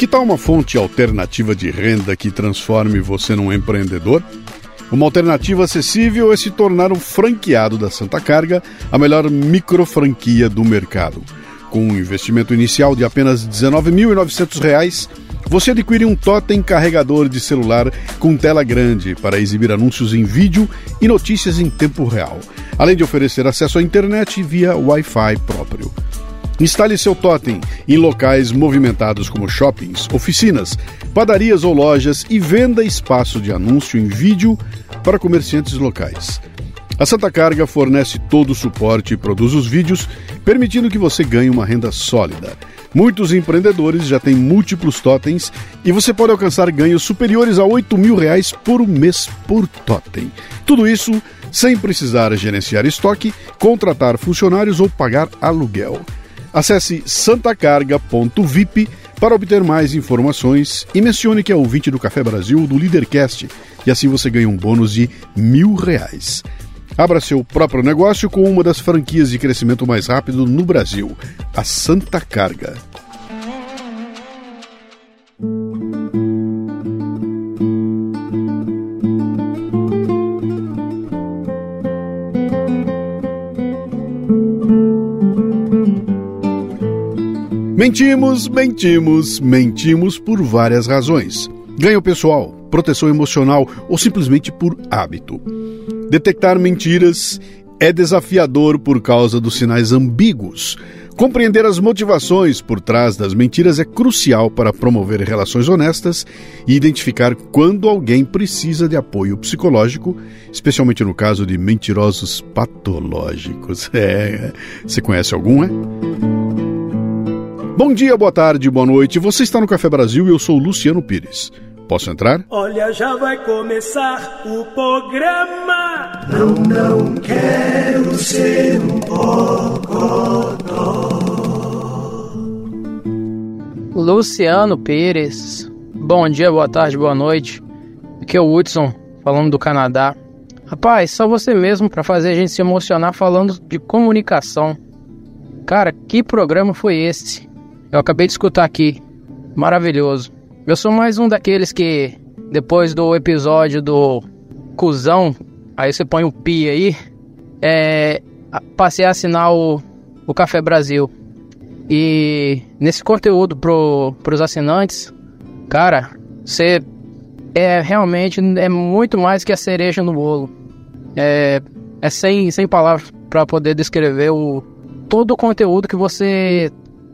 Que tal uma fonte alternativa de renda que transforme você num empreendedor? Uma alternativa acessível é se tornar um franqueado da Santa Carga, a melhor micro franquia do mercado. Com um investimento inicial de apenas R$ 19.900, você adquire um totem carregador de celular com tela grande para exibir anúncios em vídeo e notícias em tempo real, além de oferecer acesso à internet via Wi-Fi próprio. Instale seu totem em locais movimentados como shoppings, oficinas, padarias ou lojas e venda espaço de anúncio em vídeo para comerciantes locais. A Santa Carga fornece todo o suporte e produz os vídeos, permitindo que você ganhe uma renda sólida. Muitos empreendedores já têm múltiplos totens e você pode alcançar ganhos superiores a 8 mil reais por mês por totem. Tudo isso sem precisar gerenciar estoque, contratar funcionários ou pagar aluguel. Acesse santacarga.vip para obter mais informações e mencione que é ouvinte do Café Brasil do Leadercast e assim você ganha um bônus de mil reais. Abra seu próprio negócio com uma das franquias de crescimento mais rápido no Brasil, a Santa Carga. Mentimos, mentimos, mentimos por várias razões. Ganho pessoal, proteção emocional ou simplesmente por hábito. Detectar mentiras é desafiador por causa dos sinais ambíguos. Compreender as motivações por trás das mentiras é crucial para promover relações honestas e identificar quando alguém precisa de apoio psicológico, especialmente no caso de mentirosos patológicos. É, você conhece algum, é? Bom dia, boa tarde, boa noite. Você está no Café Brasil e eu sou Luciano Pires. Posso entrar? Olha, já vai começar o programa. Não, não quero ser um bocodó. Luciano Pires. Bom dia, boa tarde, boa noite. Aqui é o Hudson, falando do Canadá. Rapaz, só você mesmo para fazer a gente se emocionar falando de comunicação. Cara, que programa foi esse? Eu acabei de escutar aqui. Maravilhoso. Eu sou mais um daqueles que, depois do episódio do Cusão, aí você põe um pi aí, é, passei a assinar o, o Café Brasil. E nesse conteúdo pro, pros assinantes, cara, você é realmente é muito mais que a cereja no bolo. É, é sem, sem palavras para poder descrever o, todo o conteúdo que você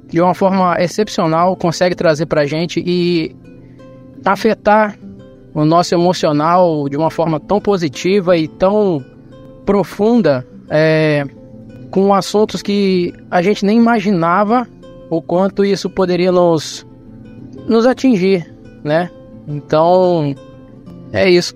de uma forma excepcional, consegue trazer para a gente e afetar o nosso emocional de uma forma tão positiva e tão profunda, é, com assuntos que a gente nem imaginava o quanto isso poderia nos, nos atingir, né? Então, é isso.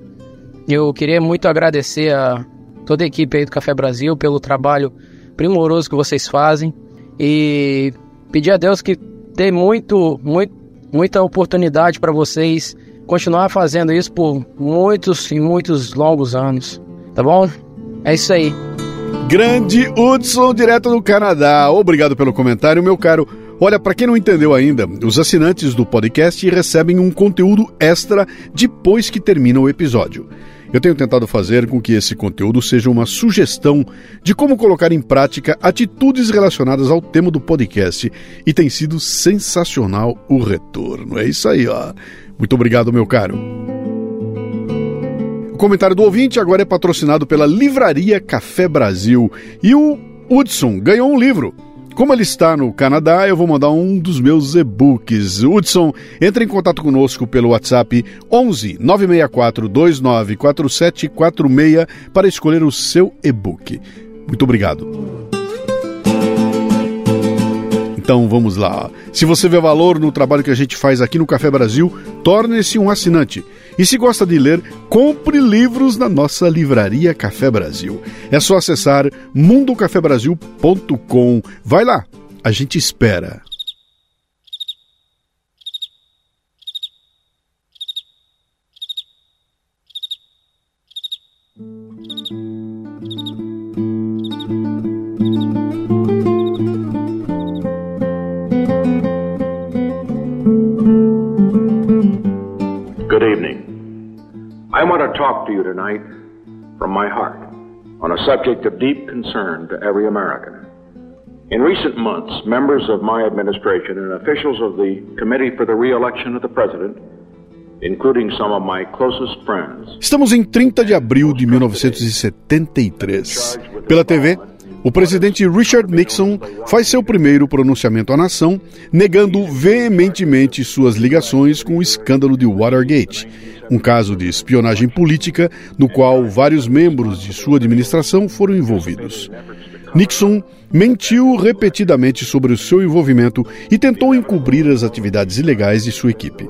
Eu queria muito agradecer a toda a equipe aí do Café Brasil pelo trabalho primoroso que vocês fazem e pedir a Deus que dê muito, muito, muita oportunidade para vocês continuar fazendo isso por muitos e muitos longos anos, tá bom? É isso aí. Grande Hudson, direto do Canadá. Obrigado pelo comentário, meu caro. Olha, para quem não entendeu ainda, os assinantes do podcast recebem um conteúdo extra depois que termina o episódio. Eu tenho tentado fazer com que esse conteúdo seja uma sugestão de como colocar em prática atitudes relacionadas ao tema do podcast e tem sido sensacional o retorno. É isso aí, ó. Muito obrigado, meu caro. O comentário do ouvinte agora é patrocinado pela Livraria Café Brasil e o Hudson ganhou um livro. Como ele está no Canadá, eu vou mandar um dos meus e-books. Hudson, entre em contato conosco pelo WhatsApp 11 964 294746 para escolher o seu e-book. Muito obrigado. Então vamos lá. Se você vê valor no trabalho que a gente faz aqui no Café Brasil, torne-se um assinante. E se gosta de ler, compre livros na nossa livraria Café Brasil. É só acessar mundocafebrasil.com. Vai lá, a gente espera. Talk to you tonight from my heart on a subject of deep concern to every American. In recent months, members of my administration and officials of the Committee for the Re-election of the President, including some of my closest friends, Estamos em 30 de abril de 1973. Pela TV, o presidente Richard Nixon faz seu primeiro pronunciamento à nação, negando veementemente suas ligações com o escândalo de Watergate, um caso de espionagem política no qual vários membros de sua administração foram envolvidos. Nixon mentiu repetidamente sobre o seu envolvimento e tentou encobrir as atividades ilegais de sua equipe.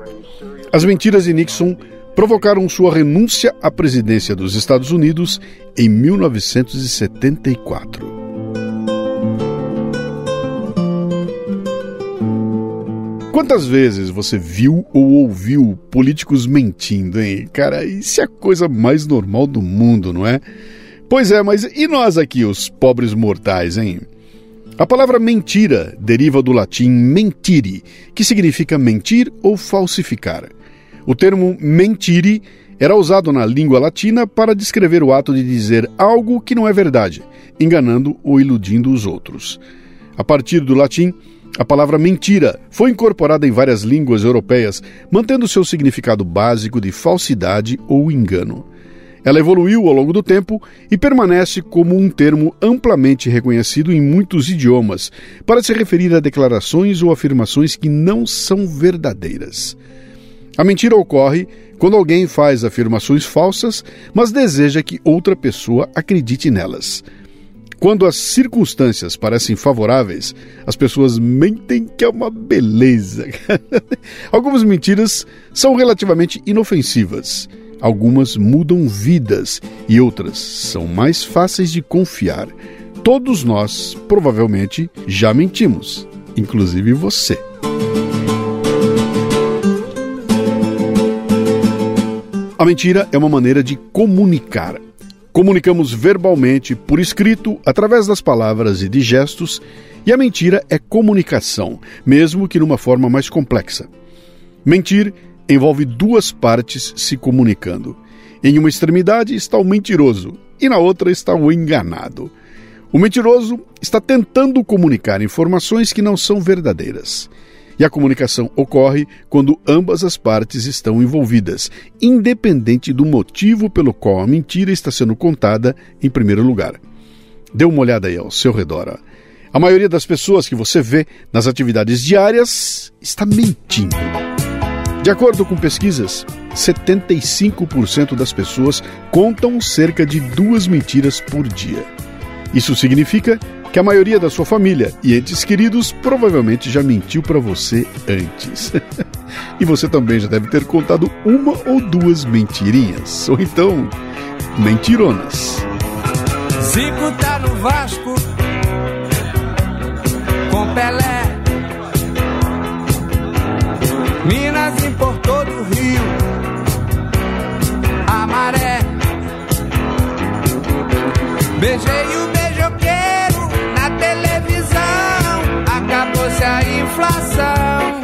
As mentiras de Nixon provocaram sua renúncia à presidência dos Estados Unidos em 1974. Quantas vezes você viu ou ouviu políticos mentindo, hein? Cara, isso é a coisa mais normal do mundo, não é? Pois é, mas e nós aqui, os pobres mortais, hein? A palavra mentira deriva do latim mentire, que significa mentir ou falsificar. O termo mentire era usado na língua latina para descrever o ato de dizer algo que não é verdade, enganando ou iludindo os outros. A partir do latim, a palavra mentira foi incorporada em várias línguas europeias, mantendo seu significado básico de falsidade ou engano. Ela evoluiu ao longo do tempo e permanece como um termo amplamente reconhecido em muitos idiomas para se referir a declarações ou afirmações que não são verdadeiras. A mentira ocorre quando alguém faz afirmações falsas, mas deseja que outra pessoa acredite nelas. Quando as circunstâncias parecem favoráveis, as pessoas mentem que é uma beleza. Algumas mentiras são relativamente inofensivas, algumas mudam vidas e outras são mais fáceis de confiar. Todos nós, provavelmente, já mentimos, inclusive você. A mentira é uma maneira de comunicar. Comunicamos verbalmente, por escrito, através das palavras e de gestos, e a mentira é comunicação, mesmo que numa forma mais complexa. Mentir envolve duas partes se comunicando. Em uma extremidade está o mentiroso e na outra está o enganado. O mentiroso está tentando comunicar informações que não são verdadeiras. E a comunicação ocorre quando ambas as partes estão envolvidas, independente do motivo pelo qual a mentira está sendo contada em primeiro lugar. Dê uma olhada aí ao seu redor. A maioria das pessoas que você vê nas atividades diárias está mentindo. De acordo com pesquisas, 75% das pessoas contam cerca de duas mentiras por dia. Isso significa que a maioria da sua família e entes queridos provavelmente já mentiu para você antes. e você também já deve ter contado uma ou duas mentirinhas, ou então mentironas. Zico tá no Vasco com Pelé. Minas importou do Rio a maré. Beijei o inflação.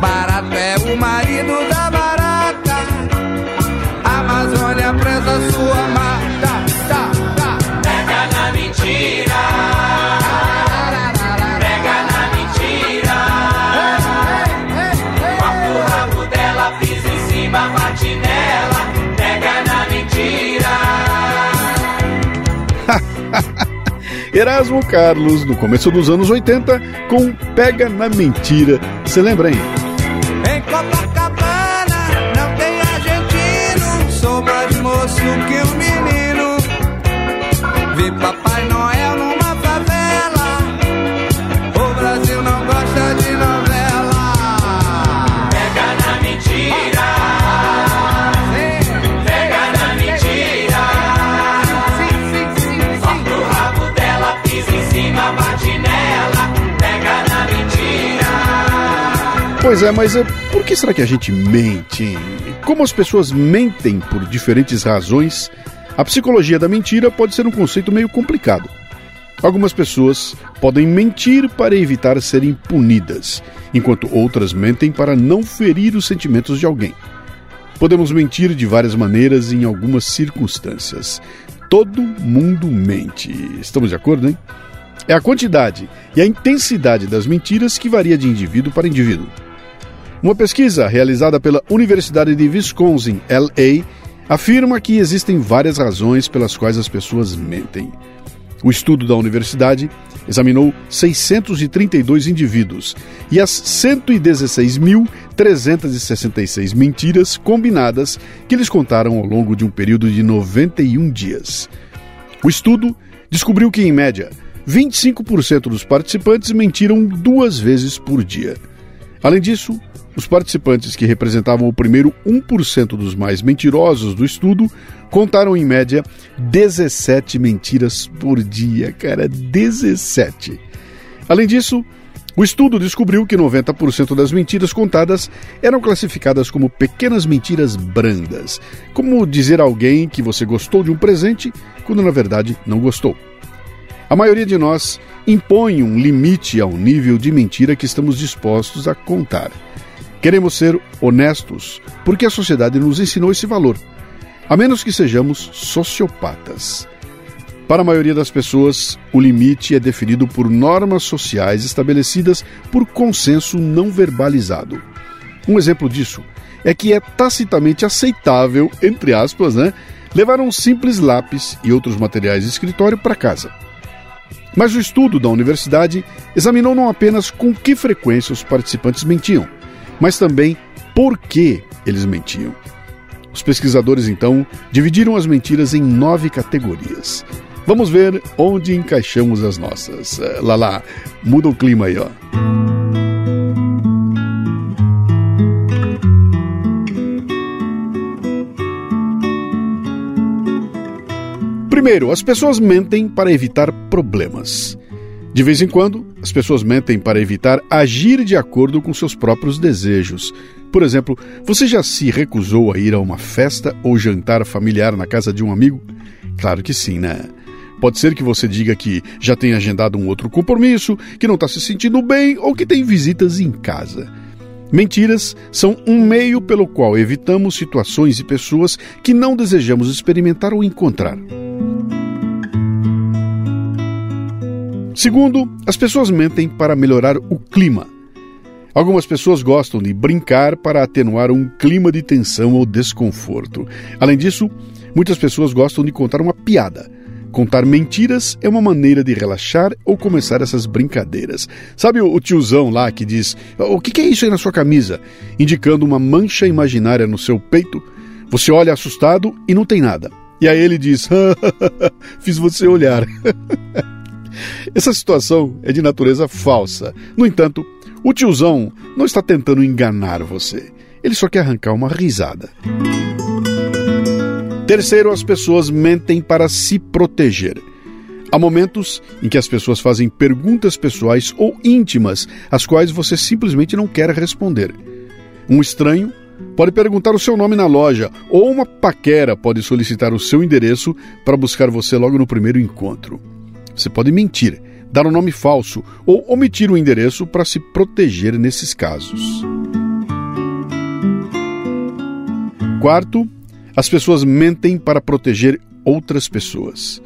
Barato é o marido da Erasmo Carlos, no começo dos anos 80, com Pega na Mentira. Você lembra, hein? Em Copacabana não tem argentino. Sou mais moço que o menino. Vi Papai Pois é, mas é, por que será que a gente mente? Como as pessoas mentem por diferentes razões, a psicologia da mentira pode ser um conceito meio complicado. Algumas pessoas podem mentir para evitar serem punidas, enquanto outras mentem para não ferir os sentimentos de alguém. Podemos mentir de várias maneiras em algumas circunstâncias. Todo mundo mente. Estamos de acordo, hein? É a quantidade e a intensidade das mentiras que varia de indivíduo para indivíduo. Uma pesquisa realizada pela Universidade de Wisconsin, LA, afirma que existem várias razões pelas quais as pessoas mentem. O estudo da universidade examinou 632 indivíduos e as 116.366 mentiras combinadas que eles contaram ao longo de um período de 91 dias. O estudo descobriu que, em média, 25% dos participantes mentiram duas vezes por dia. Além disso, os participantes que representavam o primeiro 1% dos mais mentirosos do estudo contaram em média 17 mentiras por dia, cara, 17. Além disso, o estudo descobriu que 90% das mentiras contadas eram classificadas como pequenas mentiras brandas, como dizer a alguém que você gostou de um presente quando na verdade não gostou. A maioria de nós impõe um limite ao nível de mentira que estamos dispostos a contar. Queremos ser honestos porque a sociedade nos ensinou esse valor, a menos que sejamos sociopatas. Para a maioria das pessoas, o limite é definido por normas sociais estabelecidas por consenso não verbalizado. Um exemplo disso é que é tacitamente aceitável, entre aspas, né, levar um simples lápis e outros materiais de escritório para casa. Mas o estudo da universidade examinou não apenas com que frequência os participantes mentiam, mas também por que eles mentiam. Os pesquisadores, então, dividiram as mentiras em nove categorias. Vamos ver onde encaixamos as nossas. Eh, lá, muda o clima aí, ó. Primeiro, as pessoas mentem para evitar problemas. De vez em quando, as pessoas mentem para evitar agir de acordo com seus próprios desejos. Por exemplo, você já se recusou a ir a uma festa ou jantar familiar na casa de um amigo? Claro que sim, né? Pode ser que você diga que já tem agendado um outro compromisso, que não está se sentindo bem ou que tem visitas em casa. Mentiras são um meio pelo qual evitamos situações e pessoas que não desejamos experimentar ou encontrar. Segundo, as pessoas mentem para melhorar o clima. Algumas pessoas gostam de brincar para atenuar um clima de tensão ou desconforto. Além disso, muitas pessoas gostam de contar uma piada. Contar mentiras é uma maneira de relaxar ou começar essas brincadeiras. Sabe o tiozão lá que diz: O que é isso aí na sua camisa? indicando uma mancha imaginária no seu peito? Você olha assustado e não tem nada. E aí ele diz: Fiz você olhar. Essa situação é de natureza falsa. No entanto, o tiozão não está tentando enganar você. Ele só quer arrancar uma risada. Terceiro, as pessoas mentem para se proteger. Há momentos em que as pessoas fazem perguntas pessoais ou íntimas, às quais você simplesmente não quer responder. Um estranho pode perguntar o seu nome na loja, ou uma paquera pode solicitar o seu endereço para buscar você logo no primeiro encontro. Você pode mentir, dar um nome falso ou omitir o endereço para se proteger nesses casos. Quarto, as pessoas mentem para proteger outras pessoas.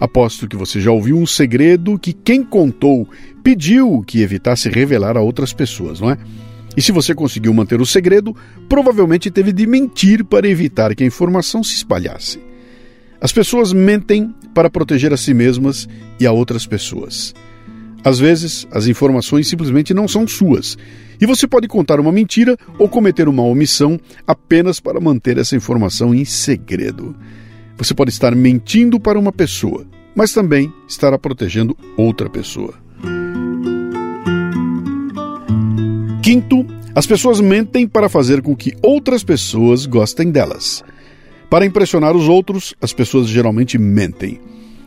Aposto que você já ouviu um segredo que quem contou pediu que evitasse revelar a outras pessoas, não é? E se você conseguiu manter o segredo, provavelmente teve de mentir para evitar que a informação se espalhasse. As pessoas mentem para proteger a si mesmas e a outras pessoas. Às vezes, as informações simplesmente não são suas, e você pode contar uma mentira ou cometer uma omissão apenas para manter essa informação em segredo. Você pode estar mentindo para uma pessoa, mas também estará protegendo outra pessoa. Quinto, as pessoas mentem para fazer com que outras pessoas gostem delas. Para impressionar os outros, as pessoas geralmente mentem.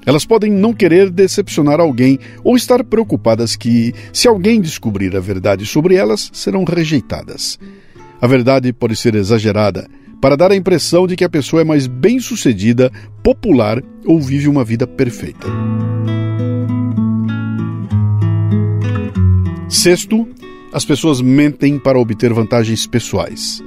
Elas podem não querer decepcionar alguém ou estar preocupadas que, se alguém descobrir a verdade sobre elas, serão rejeitadas. A verdade pode ser exagerada para dar a impressão de que a pessoa é mais bem-sucedida, popular ou vive uma vida perfeita. Sexto, as pessoas mentem para obter vantagens pessoais.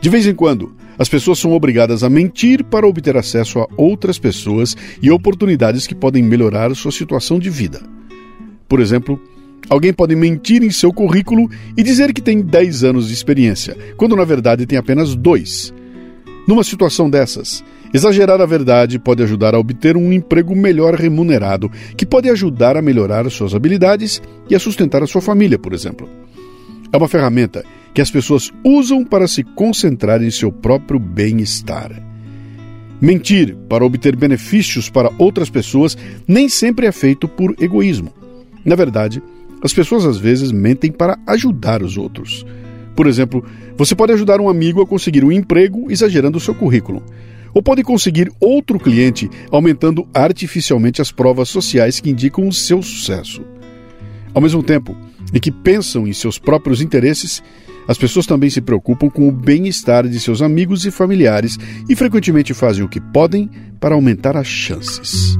De vez em quando, as pessoas são obrigadas a mentir para obter acesso a outras pessoas e oportunidades que podem melhorar sua situação de vida. Por exemplo, alguém pode mentir em seu currículo e dizer que tem 10 anos de experiência, quando na verdade tem apenas dois. Numa situação dessas, exagerar a verdade pode ajudar a obter um emprego melhor remunerado, que pode ajudar a melhorar suas habilidades e a sustentar a sua família, por exemplo. É uma ferramenta que as pessoas usam para se concentrar em seu próprio bem-estar. Mentir para obter benefícios para outras pessoas nem sempre é feito por egoísmo. Na verdade, as pessoas às vezes mentem para ajudar os outros. Por exemplo, você pode ajudar um amigo a conseguir um emprego exagerando o seu currículo. Ou pode conseguir outro cliente aumentando artificialmente as provas sociais que indicam o seu sucesso. Ao mesmo tempo em que pensam em seus próprios interesses, as pessoas também se preocupam com o bem-estar de seus amigos e familiares e frequentemente fazem o que podem para aumentar as chances.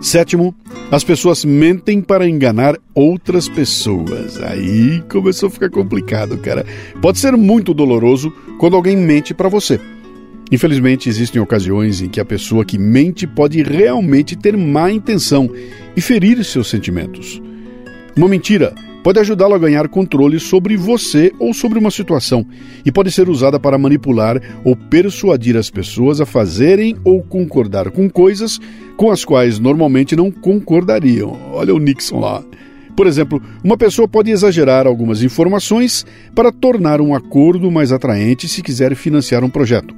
Sétimo, as pessoas mentem para enganar outras pessoas. Aí começou a ficar complicado, cara. Pode ser muito doloroso quando alguém mente para você. Infelizmente, existem ocasiões em que a pessoa que mente pode realmente ter má intenção e ferir seus sentimentos. Uma mentira pode ajudá-lo a ganhar controle sobre você ou sobre uma situação e pode ser usada para manipular ou persuadir as pessoas a fazerem ou concordar com coisas com as quais normalmente não concordariam. Olha o Nixon lá. Por exemplo, uma pessoa pode exagerar algumas informações para tornar um acordo mais atraente se quiser financiar um projeto.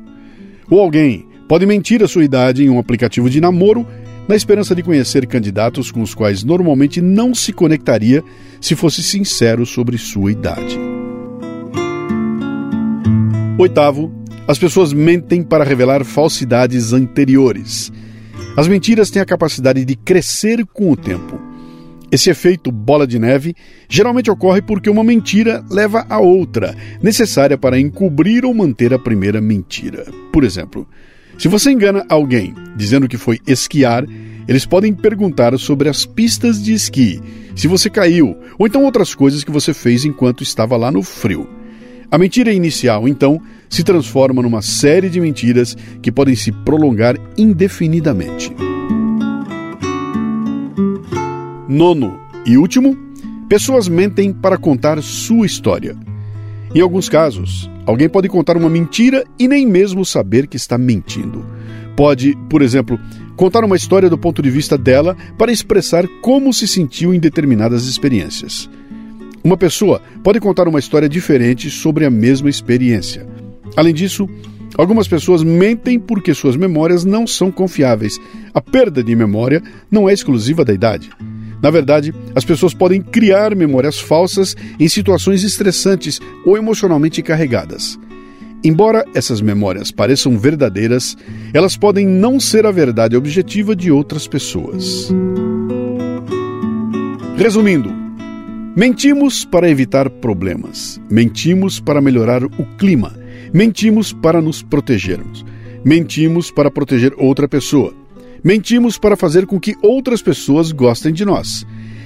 Ou alguém pode mentir a sua idade em um aplicativo de namoro na esperança de conhecer candidatos com os quais normalmente não se conectaria se fosse sincero sobre sua idade. Oitavo, as pessoas mentem para revelar falsidades anteriores. As mentiras têm a capacidade de crescer com o tempo. Esse efeito bola de neve geralmente ocorre porque uma mentira leva a outra, necessária para encobrir ou manter a primeira mentira. Por exemplo, se você engana alguém dizendo que foi esquiar, eles podem perguntar sobre as pistas de esqui, se você caiu, ou então outras coisas que você fez enquanto estava lá no frio. A mentira inicial, então, se transforma numa série de mentiras que podem se prolongar indefinidamente. Nono e último, pessoas mentem para contar sua história. Em alguns casos, alguém pode contar uma mentira e nem mesmo saber que está mentindo. Pode, por exemplo, contar uma história do ponto de vista dela para expressar como se sentiu em determinadas experiências. Uma pessoa pode contar uma história diferente sobre a mesma experiência. Além disso, algumas pessoas mentem porque suas memórias não são confiáveis. A perda de memória não é exclusiva da idade. Na verdade, as pessoas podem criar memórias falsas em situações estressantes ou emocionalmente carregadas. Embora essas memórias pareçam verdadeiras, elas podem não ser a verdade objetiva de outras pessoas. Resumindo, mentimos para evitar problemas, mentimos para melhorar o clima, mentimos para nos protegermos, mentimos para proteger outra pessoa, mentimos para fazer com que outras pessoas gostem de nós.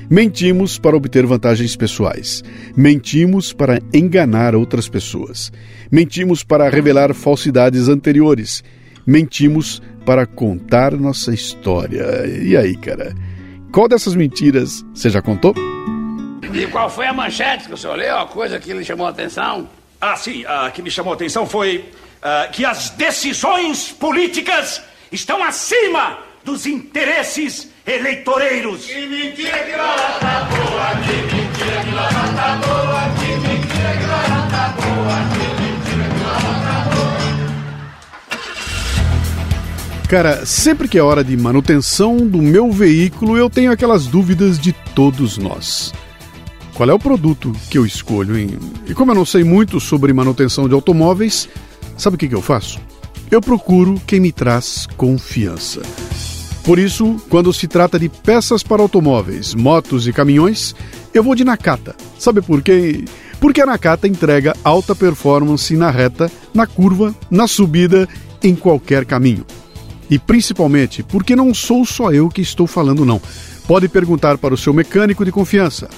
Mentimos para obter vantagens pessoais. Mentimos para enganar outras pessoas. Mentimos para revelar falsidades anteriores. Mentimos para contar nossa história. E aí, cara? Qual dessas mentiras você já contou? E qual foi a manchete que o senhor leu? A coisa que lhe chamou a atenção? Ah, sim. A que me chamou a atenção foi uh, que as decisões políticas estão acima dos interesses eleitoreiros. Que mentira que lata boa, que mentira que lata boa, que mentira que lata boa, que mentira que boa. Cara, sempre que é hora de manutenção do meu veículo, eu tenho aquelas dúvidas de todos nós. Qual é o produto que eu escolho, hein? E como eu não sei muito sobre manutenção de automóveis, sabe o que, que eu faço? Eu procuro quem me traz confiança. Por isso, quando se trata de peças para automóveis, motos e caminhões, eu vou de Nakata. Sabe por quê? Porque a Nakata entrega alta performance na reta, na curva, na subida, em qualquer caminho. E principalmente porque não sou só eu que estou falando, não. Pode perguntar para o seu mecânico de confiança.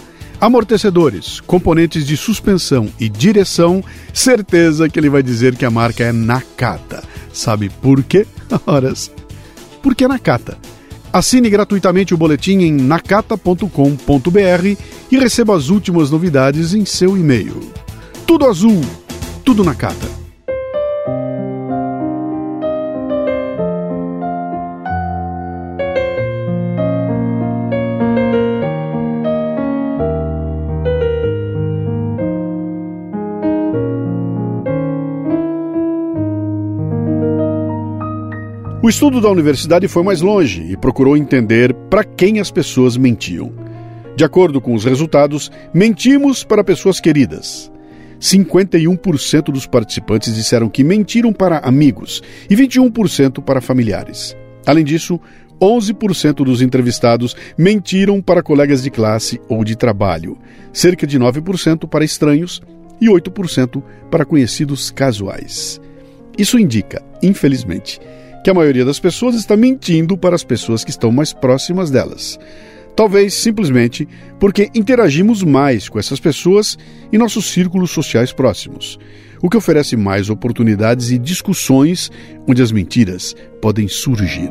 amortecedores, componentes de suspensão e direção, certeza que ele vai dizer que a marca é Nakata. Sabe por quê? Horas. Porque é Nakata. Assine gratuitamente o boletim em nakata.com.br e receba as últimas novidades em seu e-mail. Tudo azul, tudo Nakata. O estudo da universidade foi mais longe e procurou entender para quem as pessoas mentiam. De acordo com os resultados, mentimos para pessoas queridas. 51% dos participantes disseram que mentiram para amigos e 21% para familiares. Além disso, 11% dos entrevistados mentiram para colegas de classe ou de trabalho, cerca de 9% para estranhos e 8% para conhecidos casuais. Isso indica, infelizmente, que a maioria das pessoas está mentindo para as pessoas que estão mais próximas delas. Talvez simplesmente porque interagimos mais com essas pessoas em nossos círculos sociais próximos, o que oferece mais oportunidades e discussões onde as mentiras podem surgir.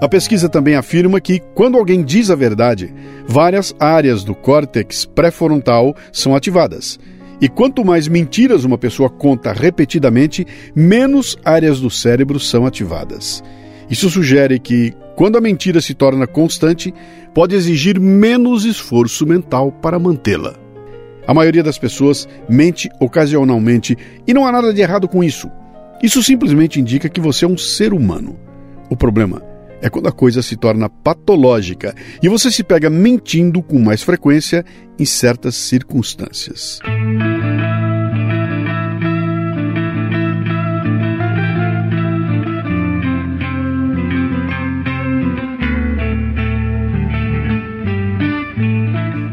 A pesquisa também afirma que, quando alguém diz a verdade, várias áreas do córtex pré-frontal são ativadas e quanto mais mentiras uma pessoa conta repetidamente, menos áreas do cérebro são ativadas. Isso sugere que, quando a mentira se torna constante, pode exigir menos esforço mental para mantê-la. A maioria das pessoas mente ocasionalmente e não há nada de errado com isso. Isso simplesmente indica que você é um ser humano. O problema é quando a coisa se torna patológica e você se pega mentindo com mais frequência em certas circunstâncias.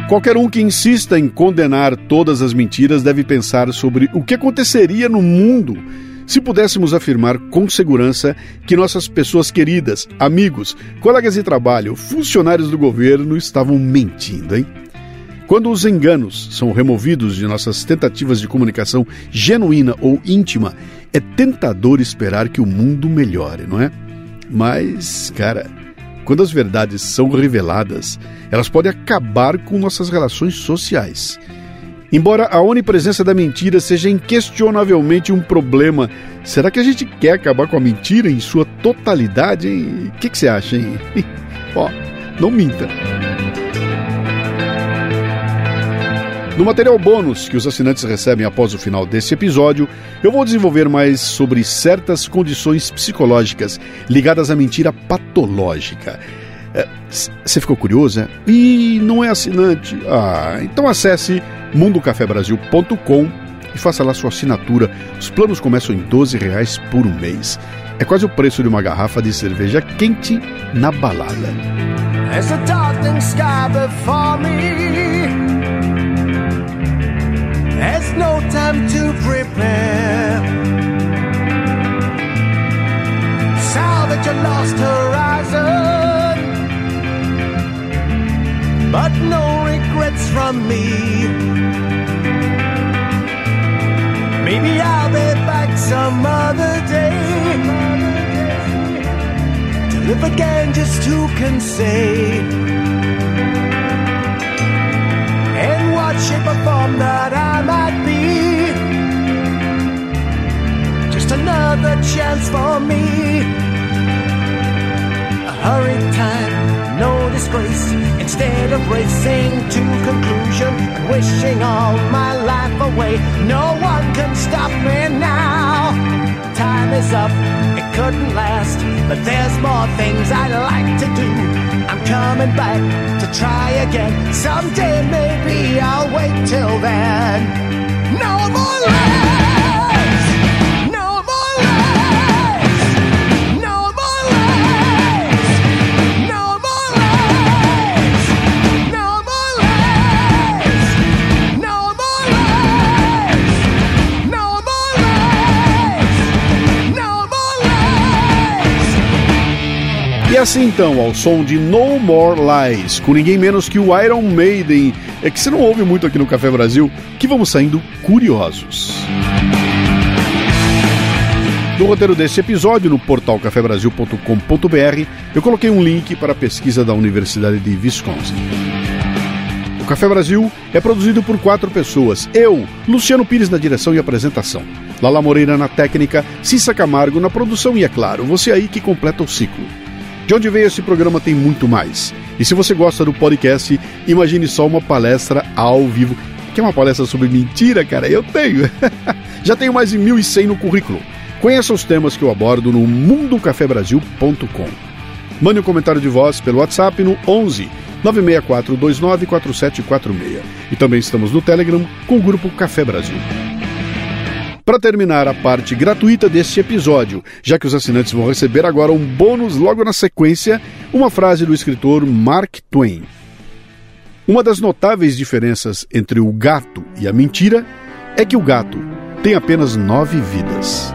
Qualquer um que insista em condenar todas as mentiras deve pensar sobre o que aconteceria no mundo se pudéssemos afirmar com segurança que nossas pessoas queridas, amigos, colegas de trabalho, funcionários do governo estavam mentindo, hein? Quando os enganos são removidos de nossas tentativas de comunicação genuína ou íntima, é tentador esperar que o mundo melhore, não é? Mas, cara, quando as verdades são reveladas, elas podem acabar com nossas relações sociais. Embora a onipresença da mentira seja inquestionavelmente um problema, será que a gente quer acabar com a mentira em sua totalidade? O que, que você acha, hein? Ó, não minta. No material bônus que os assinantes recebem após o final desse episódio, eu vou desenvolver mais sobre certas condições psicológicas ligadas à mentira patológica. Você é, ficou curioso? É? E não é assinante? Ah, então acesse mundocafebrasil.com e faça lá sua assinatura. Os planos começam em 12 reais por mês. É quase o preço de uma garrafa de cerveja quente na balada. There's no time to prepare Salvage a lost horizon But no regrets from me Maybe I'll be back some other day. To live again, just who can say? In what shape or form that I might be. Just another chance for me. A hurried time, no disgrace. Instead of racing to conclusion and wishing all my life away, no one can stop me now. Time is up, it couldn't last, but there's more things I'd like to do. I'm coming back to try again. Someday maybe I'll wait till then. No more assim então, ao som de No More Lies, com ninguém menos que o Iron Maiden, é que você não ouve muito aqui no Café Brasil, que vamos saindo curiosos. No roteiro desse episódio, no portal cafebrasil.com.br, eu coloquei um link para a pesquisa da Universidade de Wisconsin. O Café Brasil é produzido por quatro pessoas. Eu, Luciano Pires na direção e apresentação. Lala Moreira na técnica, Cissa Camargo na produção e, é claro, você aí que completa o ciclo. De onde veio esse programa tem muito mais. E se você gosta do podcast, imagine só uma palestra ao vivo. Que é uma palestra sobre mentira, cara? Eu tenho. Já tenho mais de 1.100 no currículo. Conheça os temas que eu abordo no mundocafebrasil.com. Mande um comentário de voz pelo WhatsApp no 11 964294746. E também estamos no Telegram com o grupo Café Brasil. Para terminar a parte gratuita deste episódio, já que os assinantes vão receber agora um bônus logo na sequência, uma frase do escritor Mark Twain. Uma das notáveis diferenças entre o gato e a mentira é que o gato tem apenas nove vidas.